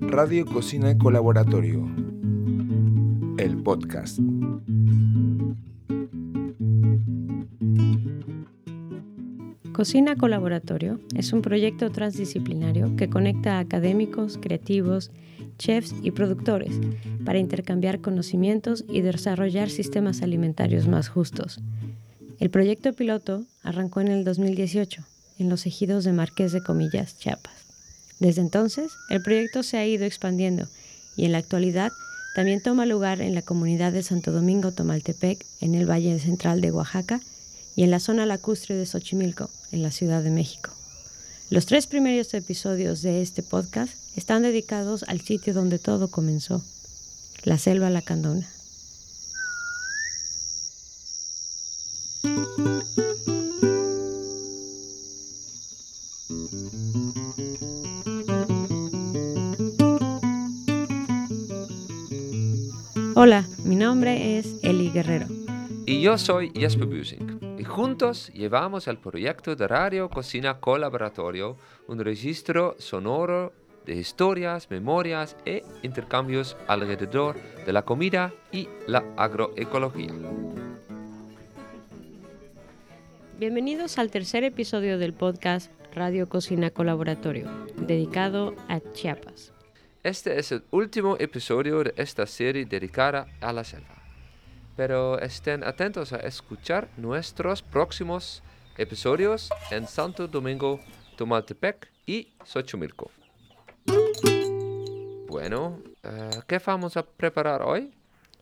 Radio Cocina Colaboratorio. El podcast. Cocina Colaboratorio es un proyecto transdisciplinario que conecta a académicos, creativos, chefs y productores para intercambiar conocimientos y desarrollar sistemas alimentarios más justos. El proyecto piloto arrancó en el 2018 en los ejidos de Marqués de Comillas, Chiapas. Desde entonces, el proyecto se ha ido expandiendo y en la actualidad también toma lugar en la comunidad de Santo Domingo Tomaltepec, en el Valle Central de Oaxaca, y en la zona lacustre de Xochimilco, en la Ciudad de México. Los tres primeros episodios de este podcast están dedicados al sitio donde todo comenzó, la selva lacandona. Mi nombre es Eli Guerrero. Y yo soy Jesper Busing. Y juntos llevamos el proyecto de Radio Cocina Colaboratorio, un registro sonoro de historias, memorias e intercambios alrededor de la comida y la agroecología. Bienvenidos al tercer episodio del podcast Radio Cocina Colaboratorio, dedicado a Chiapas. Este es el último episodio de esta serie dedicada a la selva. Pero estén atentos a escuchar nuestros próximos episodios en Santo Domingo, Tomaltepec y Xochimilco. Bueno, eh, ¿qué vamos a preparar hoy?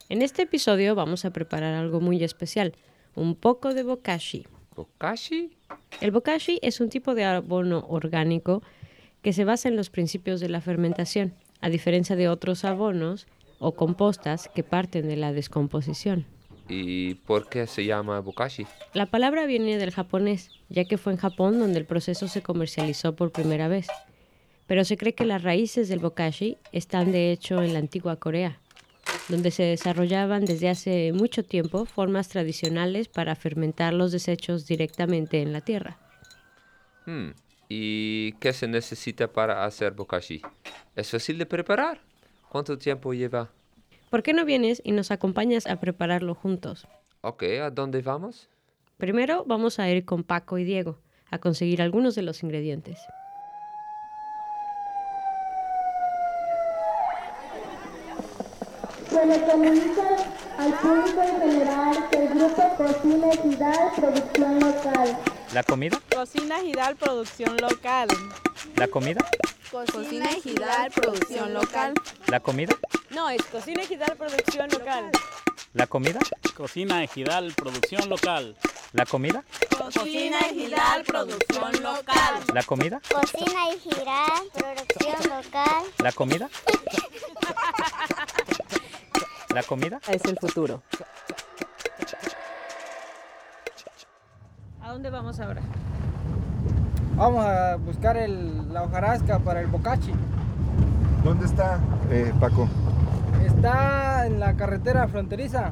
En este episodio vamos a preparar algo muy especial, un poco de bokashi. ¿Bokashi? El bokashi es un tipo de abono orgánico que se basa en los principios de la fermentación a diferencia de otros abonos o compostas que parten de la descomposición. ¿Y por qué se llama bokashi? La palabra viene del japonés, ya que fue en Japón donde el proceso se comercializó por primera vez. Pero se cree que las raíces del bokashi están de hecho en la antigua Corea, donde se desarrollaban desde hace mucho tiempo formas tradicionales para fermentar los desechos directamente en la tierra. Hmm, ¿Y qué se necesita para hacer bokashi? ¿Es fácil de preparar? ¿Cuánto tiempo lleva? ¿Por qué no vienes y nos acompañas a prepararlo juntos? Ok, ¿a dónde vamos? Primero vamos a ir con Paco y Diego a conseguir algunos de los ingredientes. Se le comunica al público en general que el grupo Cocina Ejidal Producción Local. ¿La comida? Cocina Ejidal Producción Local. ¿La comida? Cocina Ejidal Producción Local. ¿La comida? No, es Cocina Ejidal Producción Local. ¿La comida? Cocina Ejidal Producción Local. ¿La comida? Cocina Ejidal Producción Local. ¿La comida? Cocina Ejidal Producción Local. ¿La comida? ¿La comida? Es el futuro. ¿A dónde vamos ahora? Vamos a buscar el- la hojarasca para el bocachi. ¿Dónde está, eh, Paco? Está en la carretera fronteriza,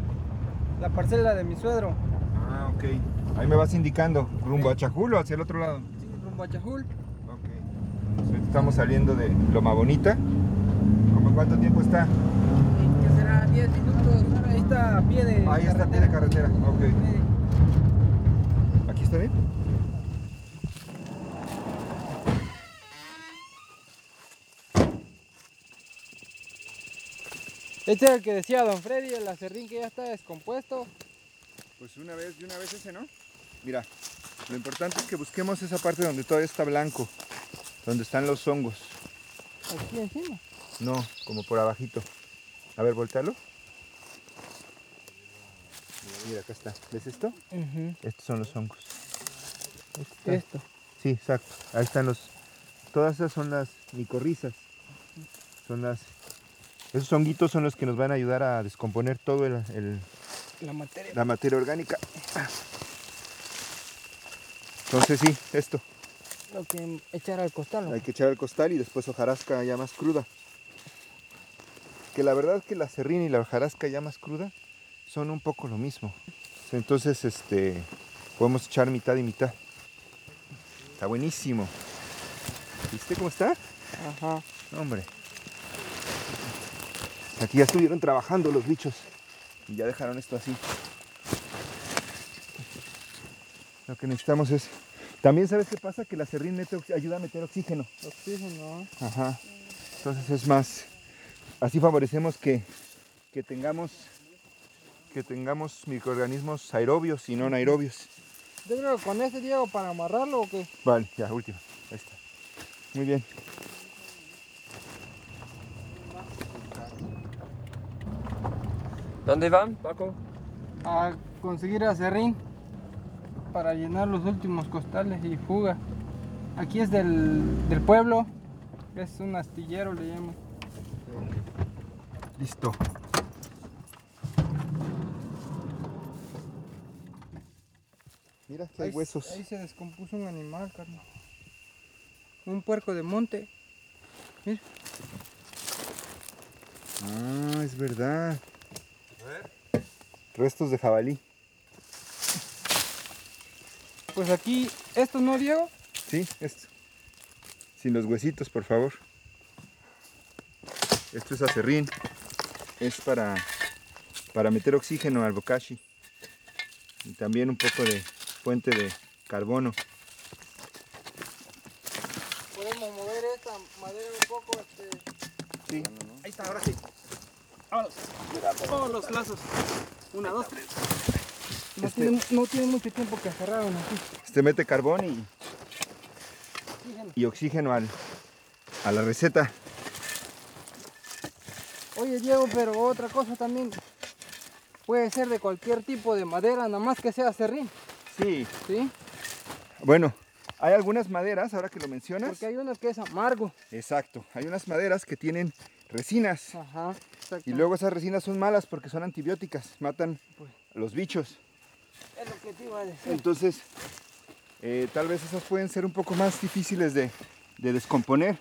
la parcela de mi suegro, Ah, ok. Ahí me vas indicando, rumbo a Chajul o hacia el otro lado. sí, rumbo a Chajul. Ok. Entonces, Estamos saliendo de Loma Bonita. ¿Cómo cuánto tiempo está? Que será 10 minutos. Ahí está a pie de Ahí está, a pie de carretera. Ok. ¿Aquí está bien? Este es el que decía Don Freddy, el acerrín que ya está descompuesto. Pues una vez y una vez ese, ¿no? Mira, lo importante es que busquemos esa parte donde todavía está blanco, donde están los hongos. Aquí encima. No, como por abajito. A ver, voltealo. Mira, acá está. ¿Ves esto? Estos son los hongos. Esto. Sí, exacto. Ahí están los. Todas esas son las micorrizas. Son las. Esos honguitos son los que nos van a ayudar a descomponer todo el, el- La materia. la materia orgánica. Entonces sí, esto. Lo que echar al costal. ¿no? Hay que echar al costal y después hojarasca ya más cruda. Que la verdad es que la serrina y la hojarasca ya más cruda son un poco lo mismo. Entonces, este, podemos echar mitad y mitad. Está buenísimo. ¿Viste cómo está? Ajá. Hombre. Aquí ya estuvieron trabajando los bichos. Y ya dejaron esto así. Lo que necesitamos es... También sabes qué pasa? Que la serrín ayuda a meter oxígeno. Oxígeno. Ajá. Entonces es más... Así favorecemos que, que tengamos que tengamos microorganismos aerobios y no anaerobios. Yo creo que con este Diego para amarrarlo o qué. Vale, ya, último. Ahí está. Muy bien. ¿Dónde van, Paco? A conseguir acerrín para llenar los últimos costales y fuga. Aquí es del, del pueblo. Es un astillero, le llaman. Listo. Mira que hay Ahí- huesos. Ahí se descompuso un animal, carnal. Un puerco de monte. Mira. Ah, es verdad. Restos de jabalí. Pues aquí, ¿esto no, Diego? Sí, esto. Sin los huesitos, por favor. Esto es acerrín. Es para, para meter oxígeno al bokashi. Y también un poco de fuente de carbono. Podemos mover esta madera un poco. Este... Sí. Ahí está, ahora sí. Vámonos. Todos los lazos. Una, dos, tres. No, Este- tiene, no tiene mucho tiempo que cerraron aquí. Este mete carbón y, y oxígeno al, a la receta. Oye, Diego, pero otra cosa también. Puede ser de cualquier tipo de madera, nada más que sea serrín. Sí. ¿Sí? Bueno, hay algunas maderas, ahora que lo mencionas. Porque hay uno que es amargo. Exacto. Hay unas maderas que tienen resinas. Ajá. Y luego esas resinas son malas porque son antibióticas, matan Pues. a los bichos. Es lo que te iba a decir. Entonces, eh, tal vez esas pueden ser un poco más difíciles de, de descomponer.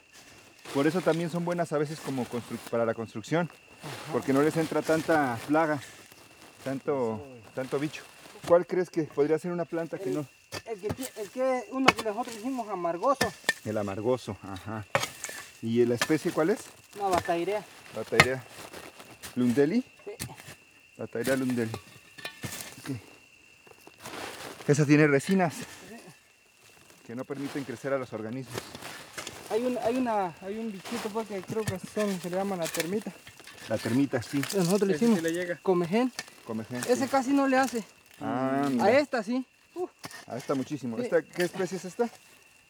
Por eso también son buenas a veces como para la construcción, porque no les entra tanta plaga, tanto, tanto bicho. ¿Cuál crees que podría ser una planta que no? El que, ti- el que uno que nosotros hicimos amargoso. El amargoso, ajá. ¿Y la especie cuál es? Una batairea. La tairea lundeli. Sí. La tairea lundeli. Ok. Esa tiene resinas que no permiten crecer a los organismos. Hay un, hay una, hay un bichito pues, que creo que son, se le llama la termita. La termita, sí. Nosotros le hicimos sí le llega. comején. Comején, Ese sí. casi no le hace. Ah, A esta sí. Ah, está muchísimo. Sí. ¿Esta, ¿Qué especie es esta?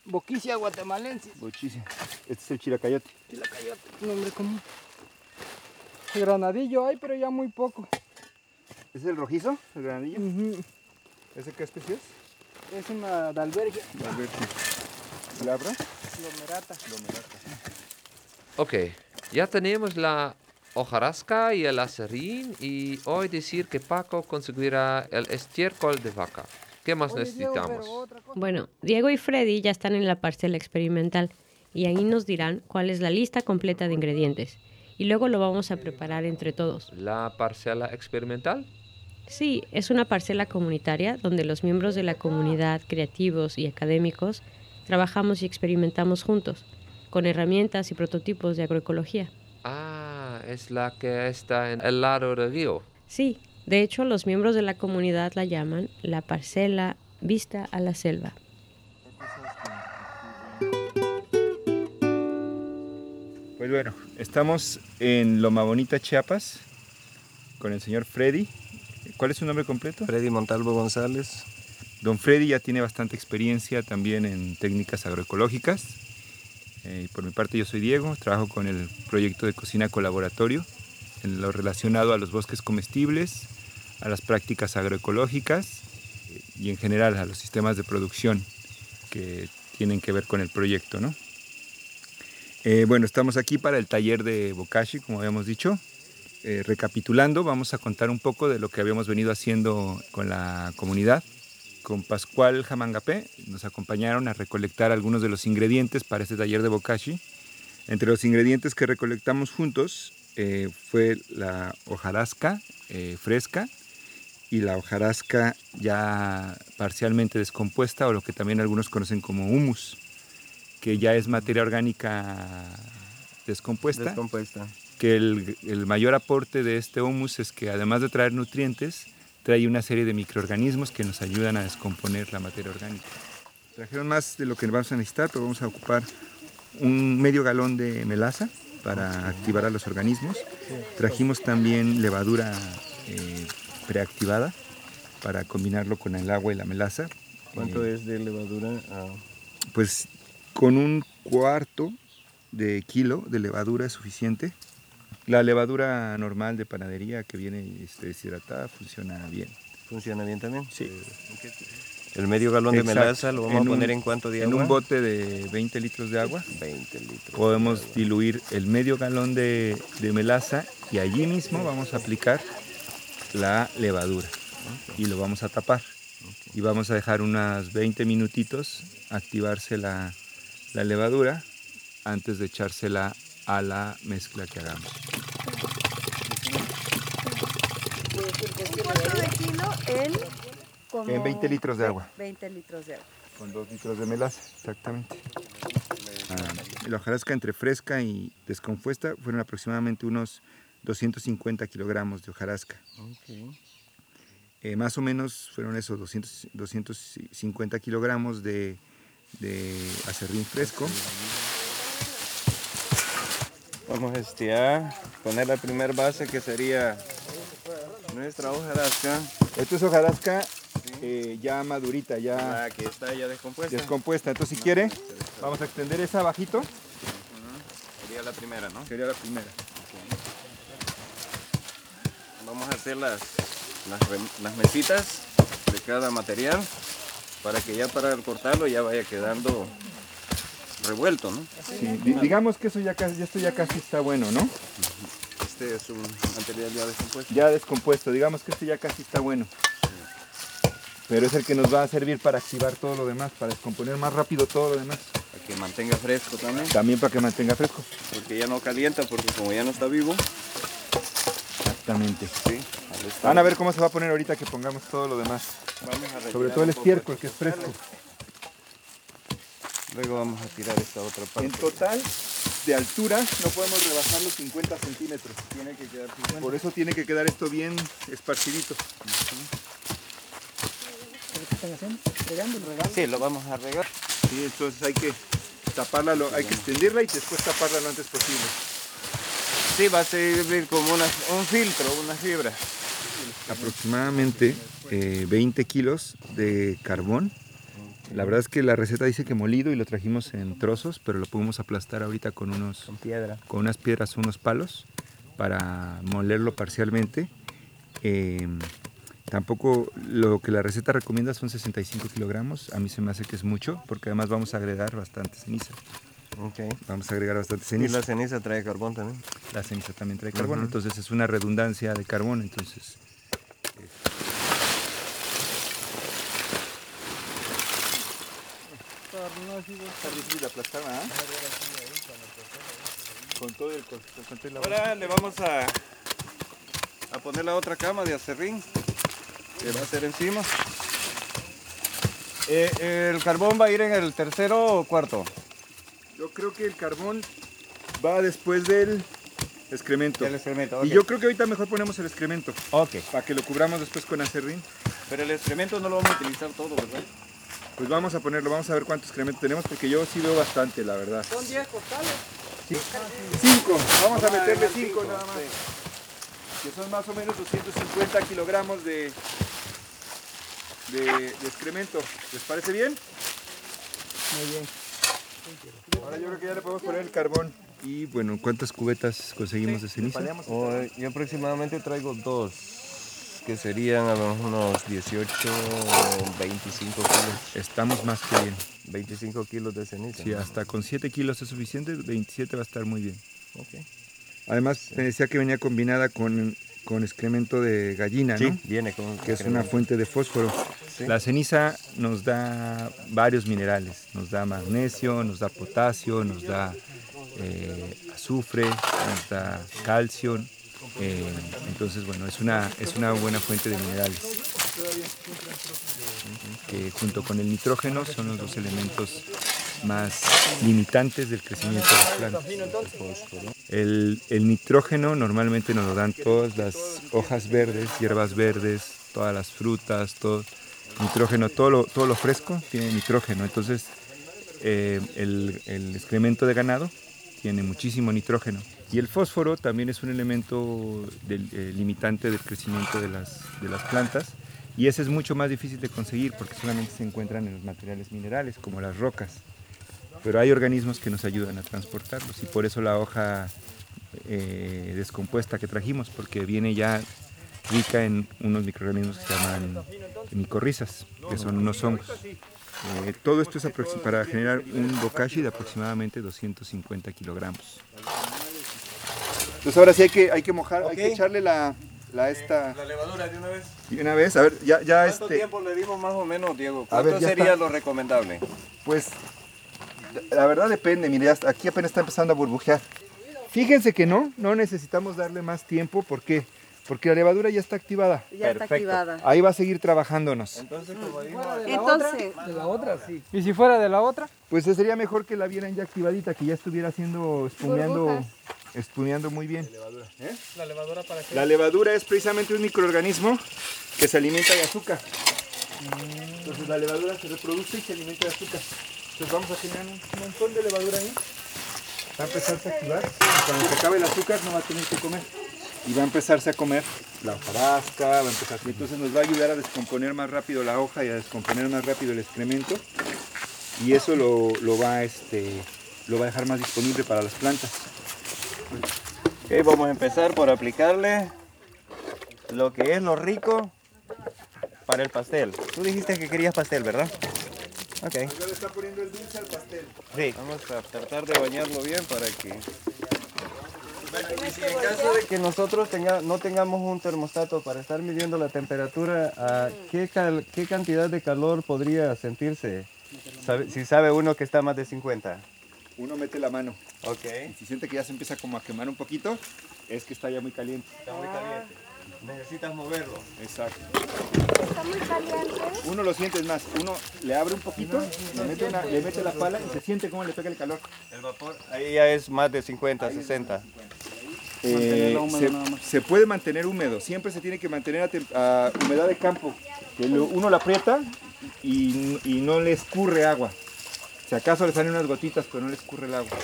Boquicia guatemalensis. Muchísimo. Este es el chiracayote. Chilacayote, nombre común. Granadillo hay, pero ya muy poco. ¿Es el rojizo? ¿El granadillo? ¿Ese qué especie es? Es una dalbergia. A si. ¿Labra? Lomerata. Ok, ya tenemos la hojarasca y el acerrín y hoy decir que Paco conseguirá el estiércol de vaca. ¿Qué más Oye, necesitamos? Bueno, Diego y Freddy ya están en la parcela experimental y ahí nos dirán cuál es la lista completa de ingredientes. Y luego lo vamos a preparar entre todos. ¿La parcela experimental? Sí, es una parcela comunitaria donde los miembros de la comunidad, creativos y académicos, trabajamos y experimentamos juntos, con herramientas y prototipos de agroecología. Ah, es la que está en el lado del río. Sí, de hecho los miembros de la comunidad la llaman la parcela vista a la selva. Pues bueno, estamos en Loma Bonita, Chiapas, con el señor Freddy. ¿Cuál es su nombre completo? Freddy Montalvo González. Don Freddy ya tiene bastante experiencia también en técnicas agroecológicas. Eh, por mi parte yo soy Diego, trabajo con el proyecto de cocina colaboratorio en lo relacionado a los bosques comestibles, a las prácticas agroecológicas y en general a los sistemas de producción que tienen que ver con el proyecto. ¿no? Eh, bueno, estamos aquí para el taller de Bokashi, como habíamos dicho. Eh, recapitulando, vamos a contar un poco de lo que habíamos venido haciendo con la comunidad. Con Pascual Jamangapé nos acompañaron a recolectar algunos de los ingredientes para este taller de Bokashi. Entre los ingredientes que recolectamos juntos eh, fue la hojarasca eh, fresca y la hojarasca ya parcialmente descompuesta o lo que también algunos conocen como humus. que ya es materia orgánica descompuesta. Descompuesta. Que el, el mayor aporte de este humus es que además de traer nutrientes, trae una serie de microorganismos que nos ayudan a descomponer la materia orgánica. Trajeron más de lo que vamos a necesitar, pero vamos a ocupar un medio galón de melaza para activar a los organismos. Trajimos también levadura eh, preactivada para combinarlo con el agua y la melaza. ¿Cuánto Eh, es de levadura? Ah, Pues con un cuarto de kilo de levadura es suficiente. La levadura normal de panadería que viene este, deshidratada funciona bien. ¿Funciona bien también? Sí. El medio galón de melaza lo vamos En a poner un- en cuánto de En agua? un bote de 20 litros de agua 20 litros. podemos diluir el medio galón de, de melaza y allí mismo vamos a aplicar la levadura y lo vamos a tapar y vamos a dejar unas 20 minutitos activarse la, la levadura antes de echársela a la mezcla que hagamos. Cuarto de kilo en como En 20 litros de agua. 20 litros de agua. Con dos litros de melaza, exactamente. Ah, la hojarasca entre fresca y descompuesta fueron aproximadamente unos 250 kilogramos de hojarasca. Eh, más o menos fueron esos 200, 250 kilogramos de, de acerrín fresco. Vamos a estirar, poner la primera base que sería nuestra hojarasca. Esto es hojarasca eh, ya madurita, ya La que está ya descompuesta. descompuesta. Entonces si quiere, vamos a extender esa abajito. Sería la primera, ¿no? Sería la primera. Vamos a hacer las, las, mesitas de cada material para que ya para cortarlo ya vaya quedando revuelto, ¿no? Sí, di- digamos que eso ya casi, esto ya casi está bueno, ¿no? Este es un material ya descompuesto. Ya descompuesto, digamos que este ya casi está bueno. Pero es el que nos va a servir para activar todo lo demás, para descomponer más rápido todo lo demás. Para que mantenga fresco también. También para que mantenga fresco. Porque ya no calienta, porque como ya no está vivo. Exactamente. Sí. Van a ver cómo se va a poner ahorita que pongamos todo lo demás. Vamos a retirar Sobre todo el estiércol, que es fresco. Luego vamos a tirar esta otra parte. En total, de altura, no podemos rebasar los 50 centímetros. Tiene que quedar 50. Por eso tiene que quedar esto bien esparcidito. Sí, lo vamos a regar. Sí, entonces hay que taparla, lo- hay que extenderla y después taparla lo antes posible. Sí, va a servir como una- un filtro, una fibra. Aproximadamente eh, 20 kilos de carbón. La verdad es que la receta dice que molido y lo trajimos en trozos, pero lo podemos aplastar ahorita con unos Con piedra. con unas piedras o unos palos para molerlo parcialmente. Eh, tampoco lo que la receta recomienda son 65 kilogramos. A mí se me hace que es mucho porque además vamos a agregar bastante ceniza. Ok. Vamos a agregar bastante Y ceniza. la ceniza trae carbón también. La ceniza también trae carbón, entonces es una redundancia de carbón. Entonces, está difícil de aplastar, ¿verdad? Con todo el Ahora le vamos a, a poner la otra cama de acerrín que va a ser encima. Eh, el carbón va a ir en el tercero o cuarto. Yo creo que el carbón va después del excremento. El excremento, Y yo creo que ahorita mejor ponemos el excremento. Ok. Para que lo cubramos después con acerrín. Pero el excremento no lo vamos a utilizar todo, ¿verdad? Pues vamos a ponerlo, vamos a ver cuánto excremento tenemos, porque yo sí veo bastante, la verdad. Son 10 costales. Cinco, vamos a meterle agregar cinco cinco, nada más. sí. Que son más o menos 250 kilogramos de, de, de excremento. ¿Les parece bien? Muy bien. Ahora yo creo que ya le podemos poner el carbón. Y bueno, ¿cuántas cubetas conseguimos de ceniza? Yo aproximadamente traigo dos, que serían a lo- unos 18, 25 kilos. Estamos más que bien. 25 kilos de ceniza. Si hasta con 7 kilos es suficiente, 27 va a estar muy bien. Ok. Además, me decía que venía combinada con, con excremento de gallina, ¿no? Sí, viene con que es una fuente de fósforo. Sí. La ceniza nos da varios minerales, nos da magnesio, nos da potasio, nos da eh, azufre, nos da calcio. Eh, entonces, bueno, es una, es una buena fuente de minerales. Que junto con el nitrógeno son los dos elementos más limitantes del crecimiento de las plantas. El, el nitrógeno normalmente nos lo dan todas las hojas verdes, hierbas verdes, todas las frutas, todo nitrógeno, todo lo, todo lo fresco tiene nitrógeno. Entonces, eh, el, el excremento de ganado tiene muchísimo nitrógeno. Y el fósforo también es un elemento eh, limitante del crecimiento de las, plantas. Y ese es mucho más difícil de conseguir porque solamente se encuentran en los materiales minerales, como las rocas. Pero hay organismos que nos ayudan a transportarlos y por eso la hoja eh, descompuesta que trajimos, porque viene ya rica en unos microorganismos que se llaman micorrizas, que son unos hongos. Eh, todo esto es para generar un bokashi de aproximadamente 250 kilogramos. Entonces ahora sí hay que, hay que mojar, hay que echarle la, la esta... La levadura de una vez. Y una vez, a ver, ya, ya ¿Cuánto este... tiempo le dimos más o menos, Diego? A ver, ¿Cuánto ya sería está. lo recomendable? Pues la verdad depende, mire, ya está- aquí apenas está empezando a burbujear. Fíjense que no, no necesitamos darle más tiempo, ¿por qué? Porque la levadura ya está activada. Ya está activada. Ahí va a seguir trabajándonos. Entonces, como Entonces, De la otra, sí. ¿Y si fuera de la otra? Pues sería mejor que la vieran ya activadita, que ya estuviera haciendo, espumeando, Burbujas. Espumeando muy bien. ¿Eh? ¿La levadura para qué? La levadura es precisamente un microorganismo que se alimenta de azúcar. Entonces la levadura se reproduce y se alimenta de azúcar. Entonces vamos a generar un montón de levadura ahí. Va a empezarse a activar. y Cuando se acabe el azúcar no va a tener que comer. Y va a empezarse a comer la hojarasca, va a empezar. y Entonces nos va a ayudar a descomponer más rápido la hoja y a descomponer más rápido el excremento. Y eso lo, lo va, este, lo va a dejar más disponible para las plantas. Ok, vamos a empezar por aplicarle lo que es lo rico para el pastel. Tú dijiste que querías pastel, ¿verdad? Ok. Sí. Vamos a tratar de bañarlo bien para que... En caso de que nosotros tenga- no tengamos un termostato para estar midiendo la temperatura, ¿a qué, cal- qué cantidad de calor podría sentirse? Si sabe uno que está más de 50. Uno mete la mano. Ok. Y si siente que ya se empieza como a quemar un poquito, es que está ya muy caliente. Está muy caliente. Necesitas moverlo. Exacto. Está muy caliente. Uno lo siente más, uno le abre un poquito, le mete, una- le mete la pala y se siente cómo le pega el calor. El vapor. Ahí ya es más de 50, 60. Eh, se, puede mantener húmedo, siempre se tiene que mantener a, humedad de campo. Que lo- uno la aprieta y, y no le escurre agua. Si acaso le salen unas gotitas, pero no le escurre el agua.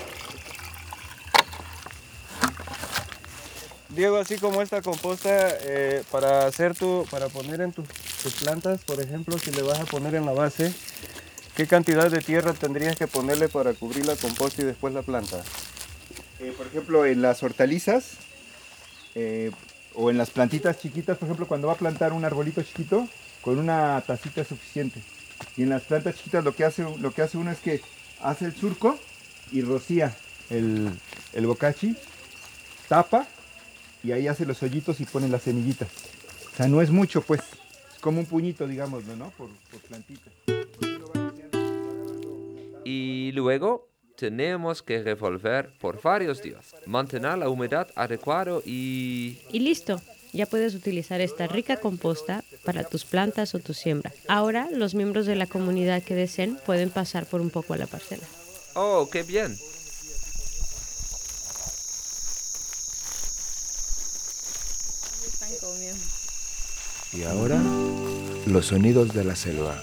Diego, así como esta composta, eh, para hacer tu, para poner en tus- plantas, por ejemplo, si le vas a poner en la base, ¿qué cantidad de tierra tendrías que ponerle para cubrir la composta y después la planta? Eh, por ejemplo, en las hortalizas eh, o en las plantitas chiquitas, por ejemplo, cuando va a plantar un arbolito chiquito, con una tacita es suficiente. Y en las plantas chiquitas lo que hace, lo que hace uno es que hace el surco y rocía el, el bocachi, tapa y ahí hace los hoyitos y pone las semillitas. O sea, no es mucho, pues. Es como un puñito, digámoslo, ¿no? Por, por plantita. Y luego tenemos que revolver por varios días, mantener la humedad adecuada y... Y listo, ya puedes utilizar esta rica composta para tus plantas o tu siembra. Ahora los miembros de la comunidad que deseen pueden pasar por un poco a la parcela. ¡Oh, qué bien! Y ahora, los sonidos de la selva.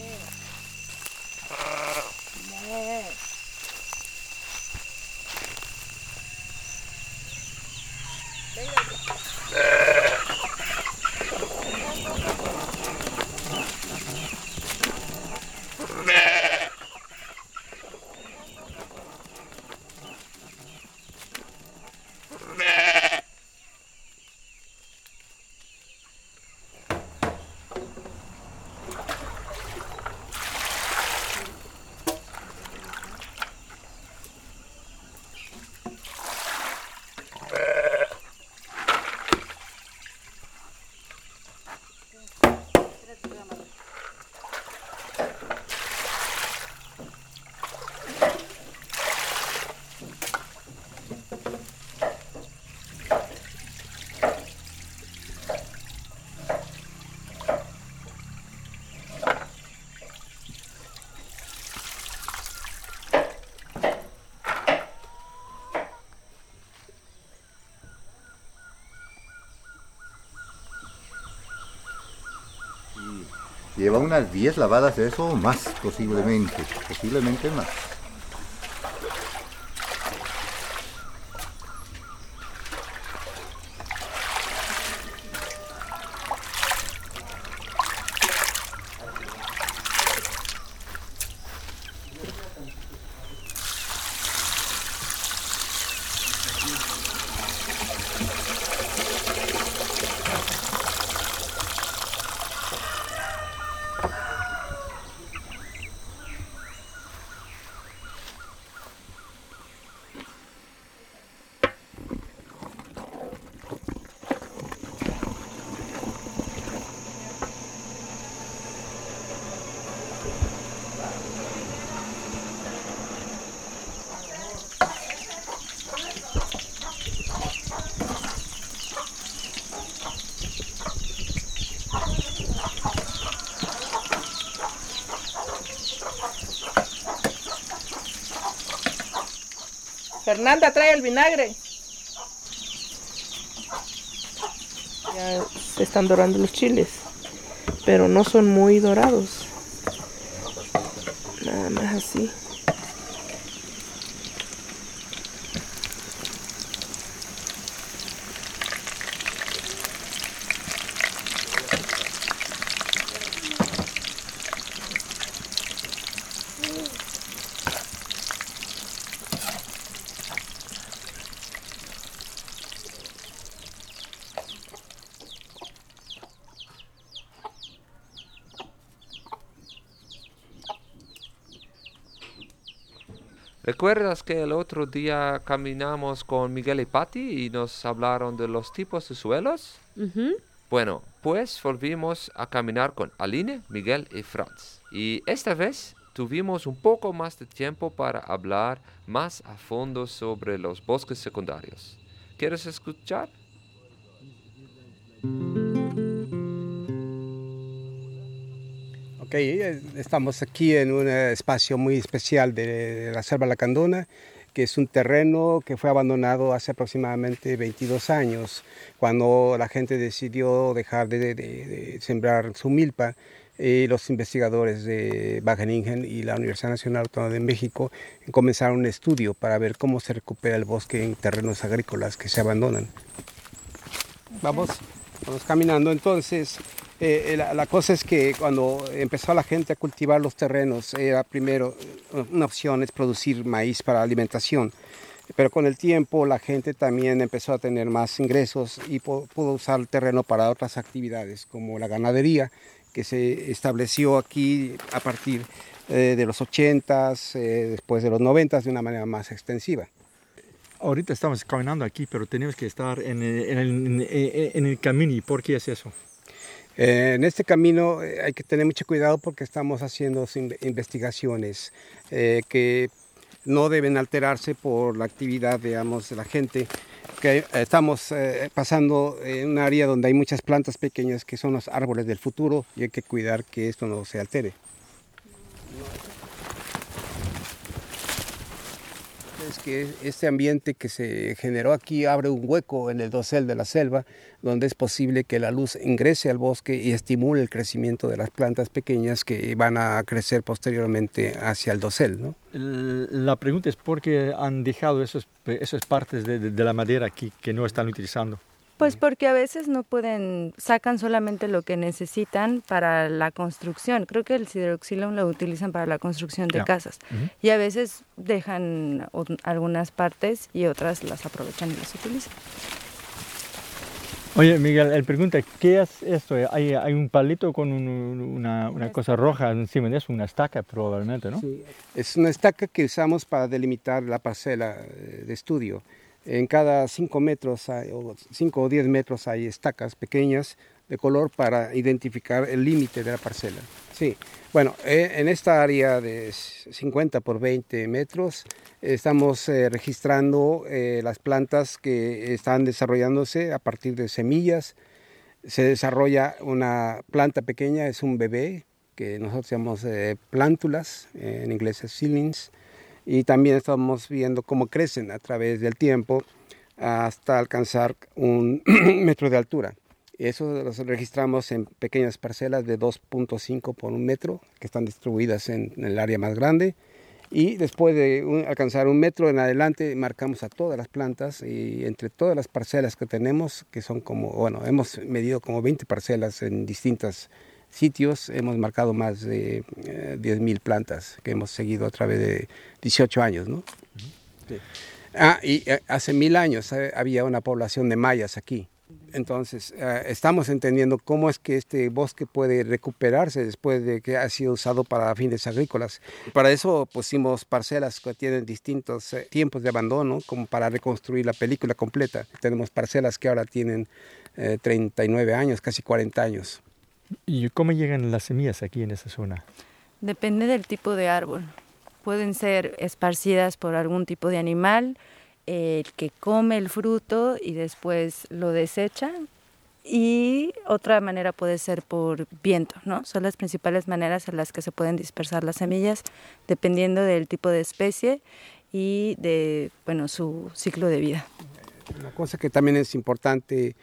Lleva unas 10 lavadas de eso o más, posiblemente. Posiblemente más. Fernanda, trae el vinagre. Ya se están dorando los chiles, pero no son muy dorados. Nada más así. ¿Recuerdas que el otro día caminamos con Miguel y Patti y nos hablaron de los tipos de suelos? Bueno, pues volvimos a caminar con Aline, Miguel y Franz. Y esta vez tuvimos un poco más de tiempo para hablar más a fondo sobre los bosques secundarios. ¿Quieres escuchar? Ok, estamos aquí en un espacio muy especial de la Selva Lacandona, que es un terreno que fue abandonado hace aproximadamente 22 años, cuando la gente decidió dejar de, de, de sembrar su milpa. Y los investigadores de Wageningen y la Universidad Nacional Autónoma de México comenzaron un estudio para ver cómo se recupera el bosque en terrenos agrícolas que se abandonan. Vamos, vamos caminando entonces. Eh, la, la, cosa es que cuando empezó la gente a cultivar los terrenos, era primero una opción es producir maíz para alimentación, pero con el tiempo la gente también empezó a tener más ingresos y pudo usar el terreno para otras actividades como la ganadería, que se estableció aquí a partir eh, de los 80s, eh, después de los 90s de una manera más extensiva. Ahorita estamos caminando aquí, pero tenemos que estar en el camino. ¿Y por qué es eso? Eh, en este camino eh, hay que tener mucho cuidado porque estamos haciendo investigaciones eh, que no deben alterarse por la actividad, digamos, de la gente. Estamos pasando en un área donde hay muchas plantas pequeñas que son los árboles del futuro y hay que cuidar que esto no se altere. Es que este ambiente que se generó aquí abre un hueco en el dosel de la selva donde es posible que la luz ingrese al bosque y estimule el crecimiento de las plantas pequeñas que van a crecer posteriormente hacia el dosel. ¿no? La pregunta es por qué han dejado esos, esas partes de, de, de la madera aquí que no están utilizando. Pues porque a veces no pueden, sacan solamente lo que necesitan para la construcción. Creo que el sideroxilum lo utilizan para la construcción de yeah. casas. Uh -huh. Y a veces dejan algunas partes y otras las aprovechan y las utilizan. Oye, Miguel, él pregunta, ¿qué es esto? Hay, hay un palito con un, una, una, cosa roja encima de eso, una estaca probablemente, ¿no? Sí, es una estaca que usamos para delimitar la parcela de estudio. En cada 5 metros hay, o 5 o 10 metros hay estacas pequeñas de color para identificar el límite de la parcela. Sí, bueno, eh, en esta área de 50 por 20 metros estamos eh, registrando eh, las plantas que están desarrollándose a partir de semillas. Se desarrolla una planta pequeña, es un bebé, que nosotros llamamos plántulas, en inglés es seedlings y también estamos viendo cómo crecen a través del tiempo hasta alcanzar un metro de altura. Eso los registramos en pequeñas parcelas de 2.5 por un metro que están distribuidas en, el área más grande. Y después de alcanzar un metro en adelante, marcamos a todas las plantas y entre todas las parcelas que tenemos, que son como, bueno, hemos medido como 20 parcelas en distintos sitios, hemos marcado más de 10.000 plantas que hemos seguido a través de 18 años, ¿no? Ah, y eh, hace mil años eh, había una población de mayas aquí. Entonces, eh, estamos entendiendo cómo es que este bosque puede recuperarse después de que ha sido usado para fines agrícolas. Para eso pusimos parcelas que tienen distintos tiempos de abandono, como para reconstruir la película completa. Tenemos parcelas que ahora tienen 39 años, casi 40 años. ¿Y cómo llegan las semillas aquí en esa zona? Depende del tipo de árbol pueden ser esparcidas por algún tipo de animal el que come el fruto y después lo desecha y otra manera puede ser por viento, ¿no? Son las principales maneras en las que se pueden dispersar las semillas dependiendo del tipo de especie y de, bueno, su ciclo de vida. Una cosa que también es importante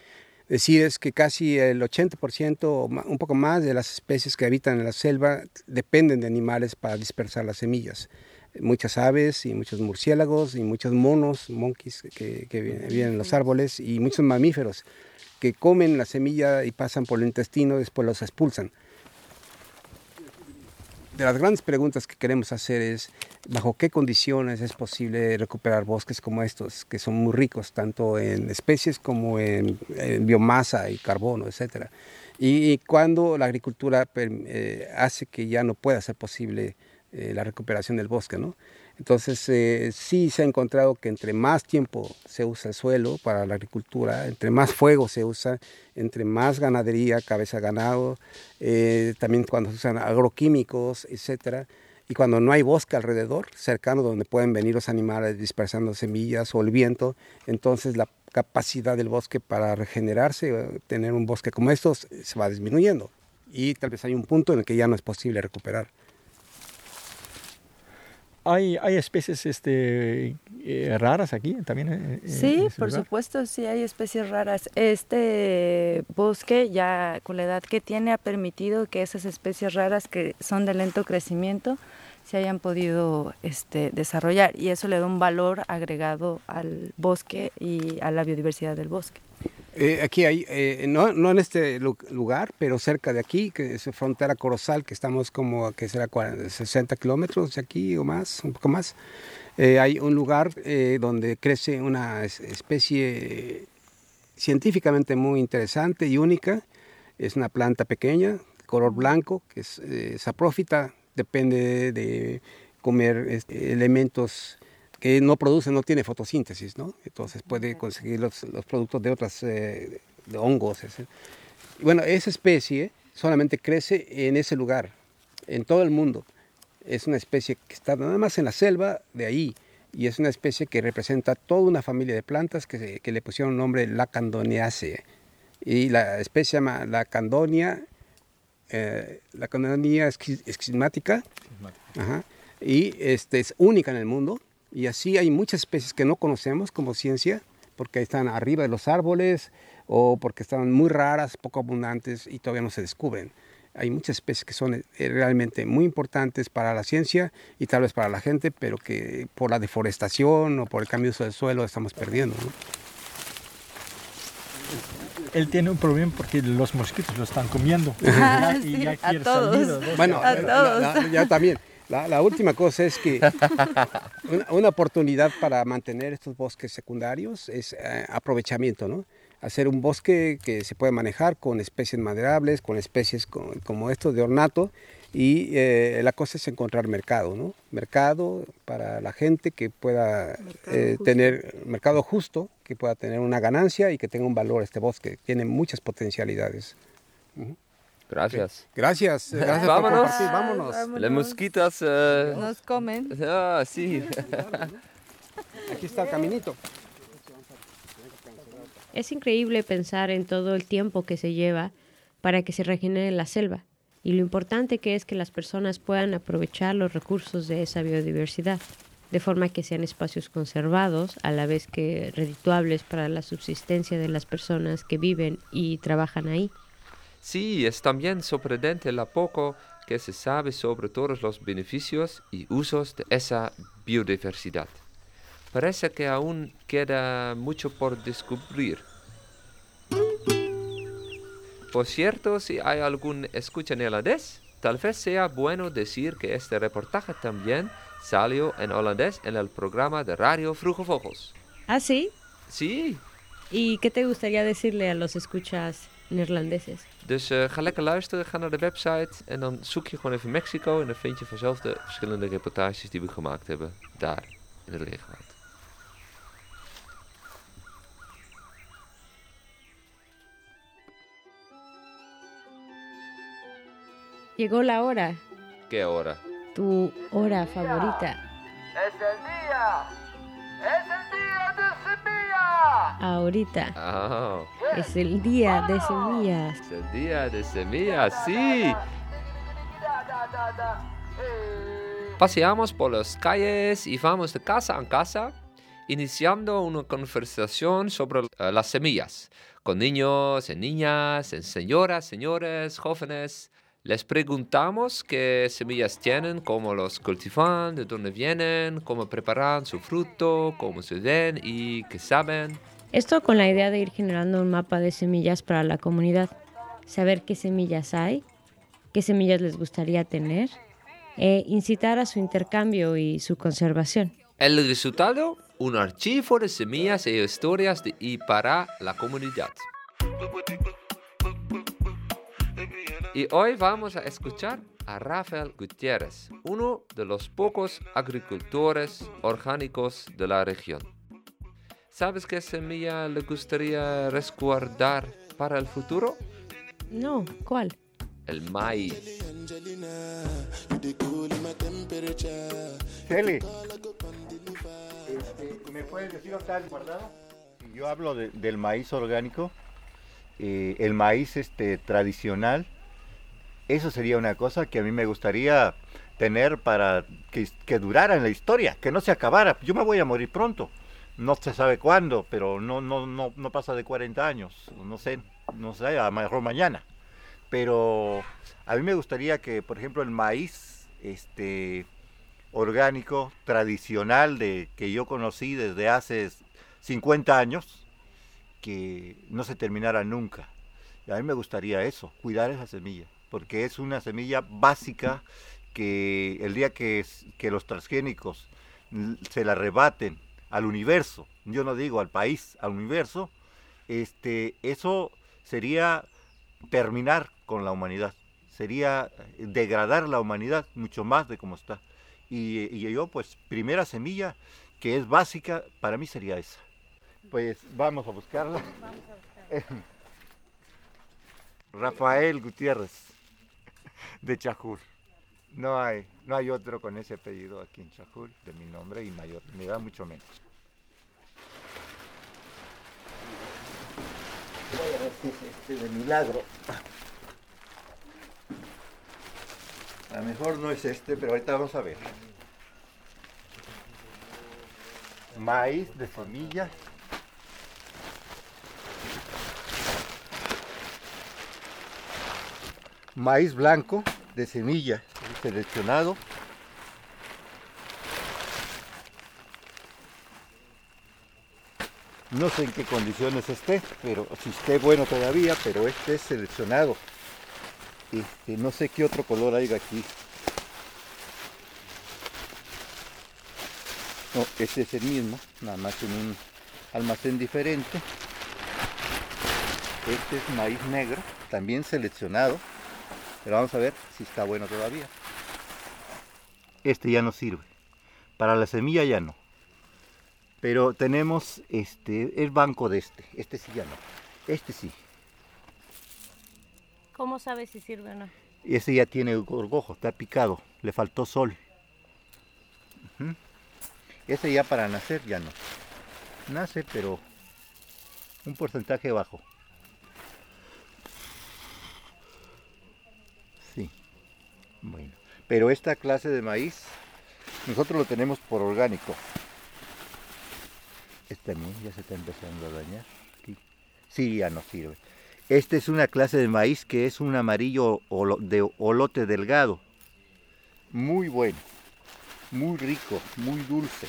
decir es que casi el 80% un poco más de las especies que habitan en la selva dependen de animales para dispersar las semillas. Muchas aves y muchos murciélagos y muchos monos, monkeys que, que viven en los árboles y muchos mamíferos que comen la semilla y pasan por el intestino, después los expulsan de las grandes preguntas que queremos hacer es bajo qué condiciones es posible recuperar bosques como estos, que son muy ricos tanto en especies como en, biomasa y carbono, etc. Y, cuando la agricultura eh, hace que ya no pueda ser posible eh, la recuperación del bosque, ¿no? Entonces, eh, sí se ha encontrado que entre más tiempo se usa el suelo para la agricultura, entre más fuego se usa, entre más ganadería, cabeza ganado, eh, también cuando se usan agroquímicos, etcétera, y cuando no hay bosque alrededor, cercano donde pueden venir los animales dispersando semillas o el viento, entonces la capacidad del bosque para regenerarse, eh, tener un bosque como estos, se va disminuyendo. Y tal vez hay un punto en el que ya no es posible recuperar. ¿Hay, hay especies este, eh, raras aquí también? sí, por supuesto, sí hay especies raras. Este bosque ya con la edad que tiene ha permitido que esas especies raras que son de lento crecimiento se hayan podido este, desarrollar y eso le da un valor agregado al bosque y a la biodiversidad del bosque. Eh, aquí hay, eh, no, no, en este lugar, pero cerca de aquí, que es frontera Corozal, que estamos como, que será 60 kilómetros de aquí o más, un poco más. Eh, hay un lugar donde crece una especie científicamente muy interesante y única. Es una planta pequeña, color blanco, que es saprófita, depende de comer este, elementos que no produce, no tiene fotosíntesis, ¿no? Entonces puede conseguir los, los productos de otras, eh, de hongos. Bueno, esa especie solamente crece en ese lugar, en todo el mundo. Es una especie que está nada más en la selva de ahí y es una especie que representa toda una familia de plantas que, que le pusieron el nombre Lacandoniaceae. Y la especie se llama Lacandonia, eh, Lacandonia esquismática, y este, es única en el mundo y así hay muchas especies que no conocemos como ciencia, porque están arriba de los árboles o porque están muy raras, poco abundantes y todavía no se descubren. Hay muchas especies que son eh, realmente muy importantes para la ciencia y tal vez para la gente, pero que por la deforestación o por el cambio del suelo estamos perdiendo. él tiene un problema porque los mosquitos lo están comiendo. Ah, y ya, a todos. bueno, ya también. La, última cosa es que una, oportunidad para mantener estos bosques secundarios es eh, aprovechamiento, ¿no? Hacer un bosque que se puede manejar con especies maderables, con especies como estos de ornato y eh, la cosa es encontrar mercado, ¿no? Mercado para la gente que pueda eh, tener mercado justo, que pueda tener una ganancia y que tenga un valor este bosque. Tiene muchas potencialidades. Gracias. Gracias. Gracias vámonos. vámonos. Las mosquitas eh, nos comen. Ah, sí. Aquí está el caminito. Es increíble pensar en todo el tiempo que se lleva para que se regenere la selva y lo importante que es que las personas puedan aprovechar los recursos de esa biodiversidad. de forma que sean espacios conservados, a la vez que redituables para la subsistencia de las personas que viven y trabajan ahí. Sí, es también sorprendente lo poco que se sabe sobre todos los beneficios y usos de esa biodiversidad. Parece que aún queda mucho por descubrir. Por cierto, si hay algún escucha neerlandés, tal vez sea bueno decir que este reportaje también salió en holandés en el programa de radio Vogels. ¿Ah, sí? Sí. ¿Y qué te gustaría decirle a los escuchas neerlandeses? Dus uh, ga lekker luisteren, ga naar de website en dan zoek je gewoon even Mexico en dan vind je vanzelf de verschillende reportages die we gemaakt hebben daar in het regenwoud. Llegó la hora. ¿Qué hora? Tu hora favorita. Es el día. Es el día. Ahorita. Oh, Es el día de semillas. es el día de semillas, sí. Paseamos por las calles y vamos de casa en casa, iniciando una conversación sobre eh, las semillas, con niños y niñas, en señoras, señores, jóvenes. Les preguntamos qué semillas tienen, cómo los cultivan, de dónde vienen, cómo preparan su fruto, cómo se ven y qué saben. Esto con la idea de ir generando un mapa de semillas para la comunidad. Saber qué semillas hay, qué semillas les gustaría tener, e incitar a su intercambio y su conservación. El resultado, un archivo de semillas e historias de y para la comunidad. Y hoy vamos a escuchar a Rafael Gutiérrez, uno de los pocos agricultores orgánicos de la región. ¿Sabes qué semilla le gustaría resguardar para el futuro? No, ¿cuál? El maíz. Kelly, este, ¿me puedes decir dónde está guardado? Si yo hablo de- del maíz orgánico, eh, el maíz este, tradicional, eso sería una cosa que a mí me gustaría tener para que, que durara en la historia, que no se acabara. Yo me voy a morir pronto, no se sabe cuándo, pero no, no, no, no pasa de 40 años, no sé, no sé, a mejor mañana. Pero a mí me gustaría que, por ejemplo, el maíz este, orgánico, tradicional, de, que yo conocí desde hace 50 años, que no se terminara nunca. A mí me gustaría eso, cuidar esa semilla, porque es una semilla básica que el día que, que los transgénicos se la rebaten al universo, yo no digo al país, al universo, este, eso sería terminar con la humanidad, sería degradar la humanidad mucho más de como está. Y, y yo, pues, primera semilla que es básica, para mí sería esa. Pues vamos a buscarla. Rafael Gutiérrez, de Chajul. No hay, no hay otro con ese apellido aquí en Chajul, de mi nombre y mayor, me da mucho menos. Voy a ver si es este de milagro. A lo mejor no es este, pero ahorita vamos a ver. Maíz de semilla. Maíz blanco de semilla seleccionado. No sé en qué condiciones esté, pero si esté bueno todavía, pero este es seleccionado. Este, no sé qué otro color hay aquí. No, este es el mismo, nada más en un almacén diferente. Este es maíz negro, también seleccionado. Pero vamos a ver si está bueno todavía. Este ya no sirve. Para la semilla ya no. Pero tenemos este, el banco de este. Este sí ya no. Este sí. ¿Cómo sabes si sirve o no? Ese ya tiene gorgojo, está picado. Le faltó sol. Ese ya para nacer ya no. Nace, pero un porcentaje bajo. Sí. Bueno. Pero esta clase de maíz Nosotros lo tenemos por orgánico. Este también ya se está empezando a dañar. Sí, ya no sirve. Esta es una clase de maíz que es un amarillo de olote delgado. Muy bueno, muy rico, muy dulce.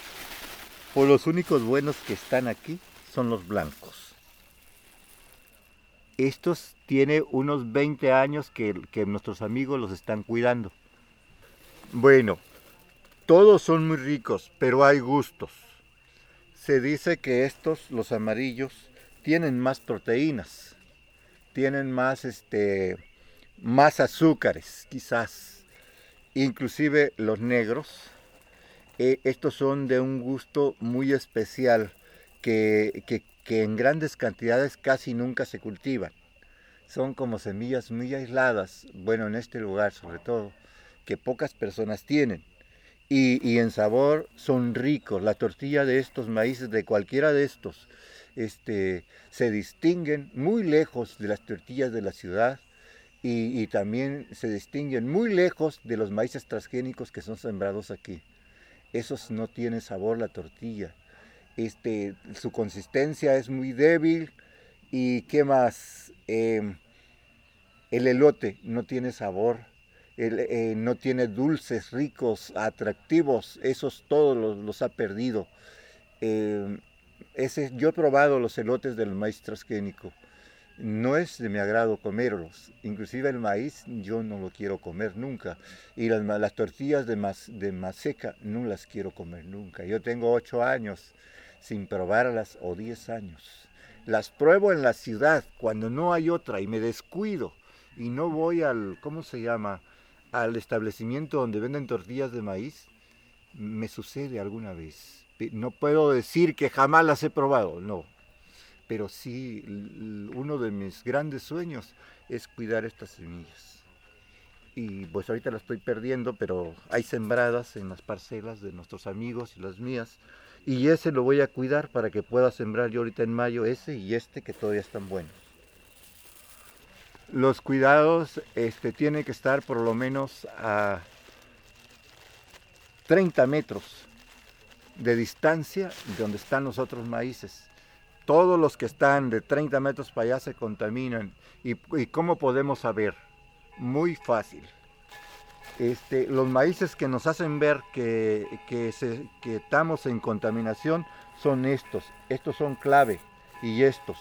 Por los únicos buenos que están aquí son los blancos. Estos tiene unos 20 años que nuestros amigos los están cuidando. Bueno, todos son muy ricos, pero hay gustos. Se dice que estos, los amarillos, tienen más proteínas, tienen más, este, más azúcares, quizás. Inclusive los negros, eh, estos son de un gusto muy especial que, que- que en grandes cantidades casi nunca se cultivan. Son como semillas muy aisladas, bueno, en este lugar sobre todo, que pocas personas tienen. Y, en sabor son ricos. La tortilla de estos maíces, de cualquiera de estos, este, se distinguen muy lejos de las tortillas de la ciudad y, también se distinguen muy lejos de los maíces transgénicos que son sembrados aquí. Esos no tienen sabor la tortilla. Este, su consistencia es muy débil y qué más, Em, el elote no tiene sabor, eh, no tiene dulces ricos, atractivos, esos todos los, los ha perdido. Em, ese, yo he probado los elotes del maíz transgénico. No es de mi agrado comerlos. Inclusive el maíz yo no lo quiero comer nunca. Y las, las tortillas de, mas, de maseca no las quiero comer nunca. Yo tengo ocho años sin probarlas o diez años. Las pruebo en la ciudad cuando no hay otra y me descuido y no voy al, ¿cómo se llama? Al establecimiento donde venden tortillas de maíz. Me sucede alguna vez. No puedo decir que jamás las he probado, no pero sí uno de mis grandes sueños es cuidar estas semillas. Y pues ahorita las estoy perdiendo, pero hay sembradas en las parcelas de nuestros amigos y las mías. Y ese lo voy a cuidar para que pueda sembrar yo ahorita en mayo ese y este que todavía están buenos. Los cuidados este, tienen que estar por lo menos a 30 metros de distancia de donde están los otros maíces todos los que están de 30 metros para allá se contaminan. ¿Y, cómo podemos saber? Muy fácil. Este, los maíces que nos hacen ver que estamos en contaminación son estos. Estos son clave y estos.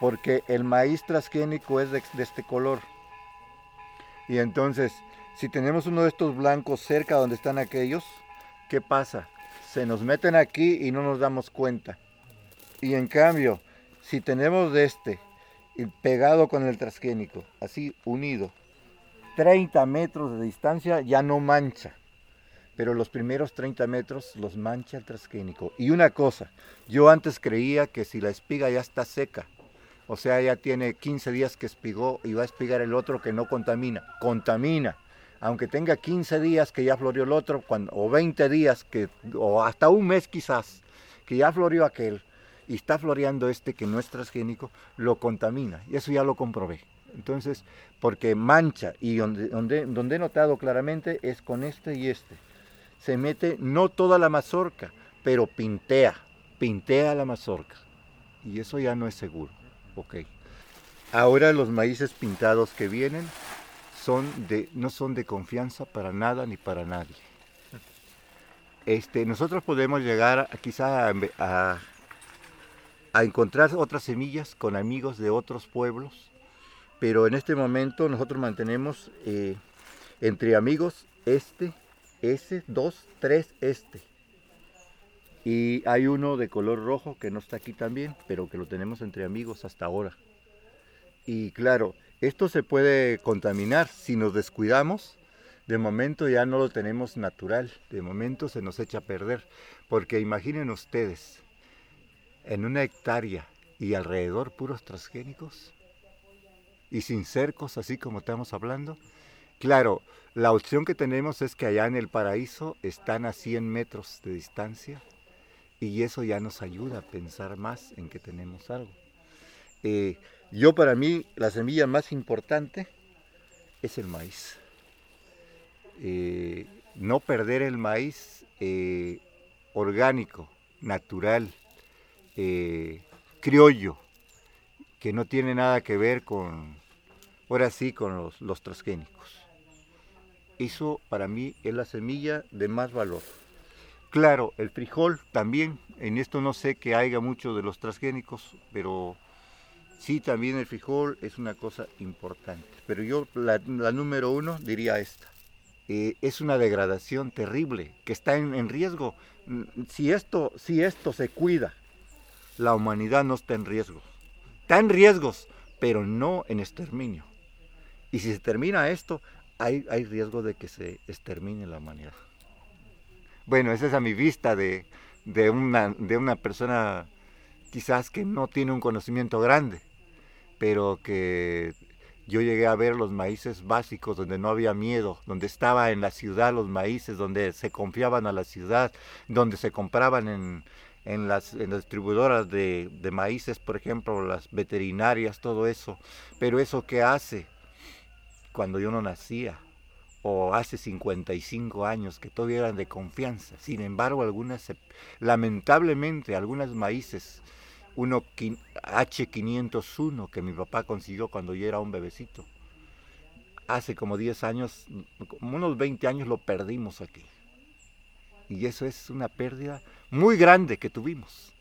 Porque el maíz transgénico es de, este color. Y entonces, si tenemos uno de estos blancos cerca donde están aquellos, ¿qué pasa? Se nos meten aquí y no nos damos cuenta. Y en cambio, si tenemos de este pegado con el transgénico, así unido, 30 metros de distancia ya no mancha. Pero los primeros 30 metros los mancha el transgénico. Y una cosa, yo antes creía que si la espiga ya está seca, o sea, ya tiene 15 días que espigó y va a espigar el otro que no contamina, contamina. Aunque tenga 15 días que ya floreó el otro, o 20 días, que, o hasta un mes quizás, que ya floreó aquel, y está floreando este que no es transgénico, lo contamina. Y eso ya lo comprobé. Entonces, porque mancha, y donde, donde, donde he notado claramente es con este y este. Se mete no toda la mazorca, pero pintea, pintea la mazorca. Y eso ya no es seguro. Ok. Ahora los maíces pintados que vienen son de, no son de confianza para nada ni para nadie. Este, nosotros podemos llegar a, quizá a, a- encontrar otras semillas con amigos de otros pueblos, pero en este momento nosotros mantenemos eh, entre amigos este, ese, dos, tres, este. Y hay uno de color rojo que no está aquí también, pero que lo tenemos entre amigos hasta ahora. Y claro, esto se puede contaminar si nos descuidamos. De momento ya no lo tenemos natural, de momento se nos echa a perder, porque imaginen ustedes, en una hectárea y alrededor puros transgénicos y sin cercos, así como estamos hablando. Claro, la opción que tenemos es que allá en el paraíso están a 100 metros de distancia y eso ya nos ayuda a pensar más en que tenemos algo. Eh, yo para mí la semilla más importante es el maíz. Eh, no perder el maíz eh, orgánico, natural, eh, criollo, que no tiene nada que ver con, ahora sí, con los, los transgénicos. Eso para mí es la semilla de más valor. Claro, el frijol también, en esto no sé que haya mucho de los transgénicos, pero sí también el frijol es una cosa importante. Pero yo la, número uno diría esta. Eh, es una degradación terrible que está en, en riesgo. Mm, Si esto, si esto se cuida, la humanidad no está en riesgo. Está en riesgos, pero no en exterminio. Y si se termina esto, hay, hay riesgo de que se extermine la humanidad. Bueno, esa es a mi vista de, de, una, de una persona quizás que no tiene un conocimiento grande, pero que yo llegué a ver los maíces básicos donde no había miedo, donde estaba en la ciudad los maíces, donde se confiaban a la ciudad, donde se compraban en, en, las, distribuidoras de, de maíces, por ejemplo, las veterinarias, todo eso. Pero eso que hace cuando yo no nacía, o hace 55 años, que todavía eran de confianza. Sin embargo, algunas, lamentablemente, algunas maíces, uno quin- H501 que mi papá consiguió cuando yo era un bebecito, hace como 10 años, como unos 20 años lo perdimos aquí. Y eso es una pérdida muy grande que tuvimos,